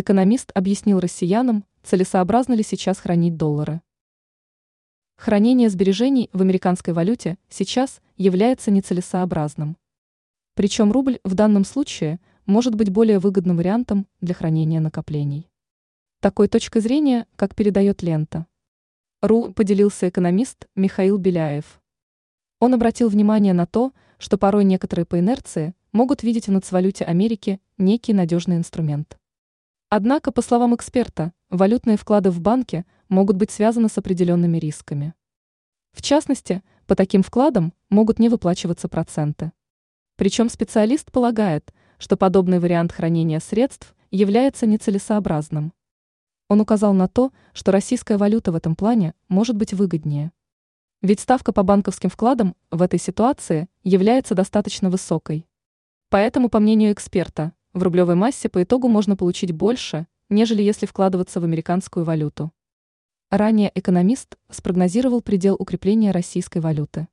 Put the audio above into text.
Экономист объяснил россиянам, целесообразно ли сейчас хранить доллары. Хранение сбережений в американской валюте сейчас является нецелесообразным. Причем рубль в данном случае может быть более выгодным вариантом для хранения накоплений. Такой точкой зрения, как передает лента. РУ поделился экономист Михаил Беляев. Он обратил внимание на то, что порой некоторые по инерции могут видеть в нацвалюте Америки некий надежный инструмент. Однако, по словам эксперта, валютные вклады в банке могут быть связаны с определенными рисками. В частности, по таким вкладам могут не выплачиваться проценты. Причем специалист полагает, что подобный вариант хранения средств является нецелесообразным. Он указал на то, что российская валюта в этом плане может быть выгоднее. Ведь ставка по банковским вкладам в этой ситуации является достаточно высокой. Поэтому, по мнению эксперта, в рублевой массе по итогу можно получить больше, нежели если вкладываться в американскую валюту. Ранее экономист спрогнозировал предел укрепления российской валюты.